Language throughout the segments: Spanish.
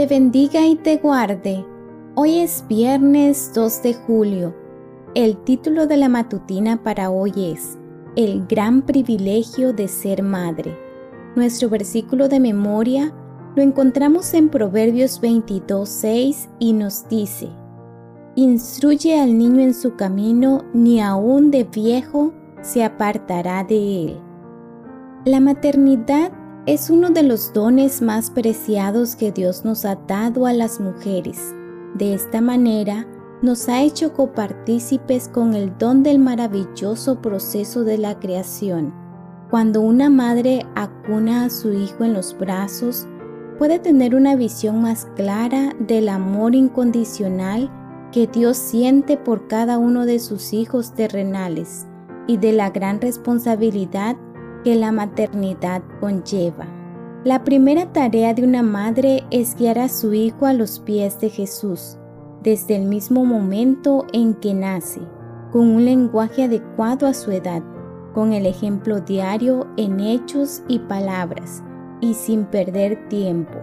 te bendiga y te guarde. Hoy es viernes 2 de julio. El título de la matutina para hoy es El gran privilegio de ser madre. Nuestro versículo de memoria lo encontramos en Proverbios 22.6 y nos dice, Instruye al niño en su camino, ni aun de viejo se apartará de él. La maternidad es uno de los dones más preciados que Dios nos ha dado a las mujeres. De esta manera, nos ha hecho copartícipes con el don del maravilloso proceso de la creación. Cuando una madre acuna a su hijo en los brazos, puede tener una visión más clara del amor incondicional que Dios siente por cada uno de sus hijos terrenales y de la gran responsabilidad que la maternidad conlleva. La primera tarea de una madre es guiar a su hijo a los pies de Jesús, desde el mismo momento en que nace, con un lenguaje adecuado a su edad, con el ejemplo diario en hechos y palabras, y sin perder tiempo.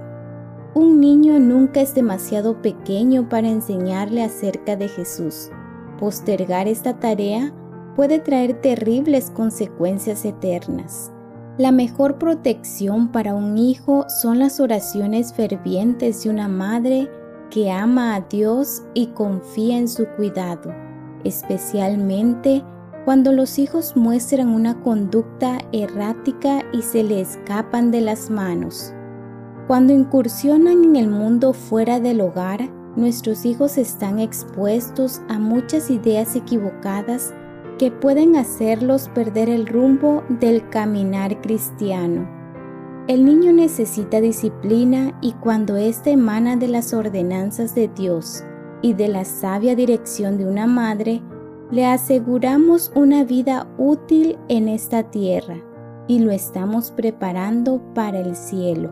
Un niño nunca es demasiado pequeño para enseñarle acerca de Jesús. Postergar esta tarea puede traer terribles consecuencias eternas. La mejor protección para un hijo son las oraciones fervientes de una madre que ama a Dios y confía en su cuidado, especialmente cuando los hijos muestran una conducta errática y se le escapan de las manos. Cuando incursionan en el mundo fuera del hogar, nuestros hijos están expuestos a muchas ideas equivocadas que pueden hacerlos perder el rumbo del caminar cristiano. El niño necesita disciplina y cuando ésta emana de las ordenanzas de Dios y de la sabia dirección de una madre, le aseguramos una vida útil en esta tierra y lo estamos preparando para el cielo.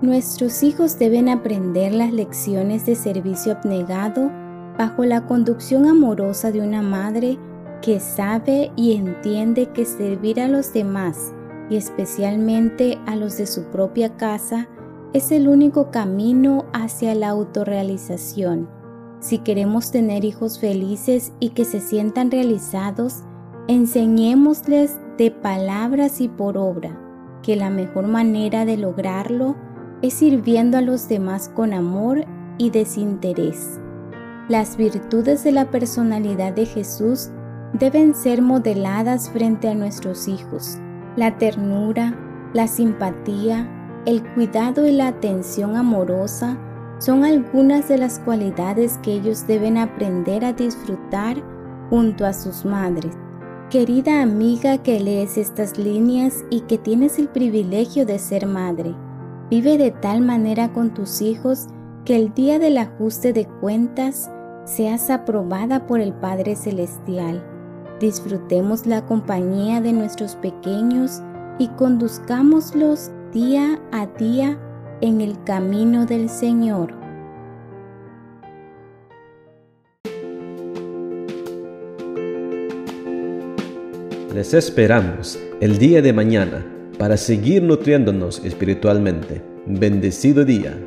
Nuestros hijos deben aprender las lecciones de servicio abnegado bajo la conducción amorosa de una madre que sabe y entiende que servir a los demás y especialmente a los de su propia casa es el único camino hacia la autorrealización. Si queremos tener hijos felices y que se sientan realizados, enseñémosles de palabras y por obra que la mejor manera de lograrlo es sirviendo a los demás con amor y desinterés. Las virtudes de la personalidad de Jesús deben ser modeladas frente a nuestros hijos. La ternura, la simpatía, el cuidado y la atención amorosa son algunas de las cualidades que ellos deben aprender a disfrutar junto a sus madres. Querida amiga que lees estas líneas y que tienes el privilegio de ser madre, vive de tal manera con tus hijos que el día del ajuste de cuentas seas aprobada por el Padre Celestial disfrutemos la compañía de nuestros pequeños y conduzcámoslos día a día en el camino del Señor. Les esperamos el día de mañana para seguir nutriéndonos espiritualmente. Bendecido día.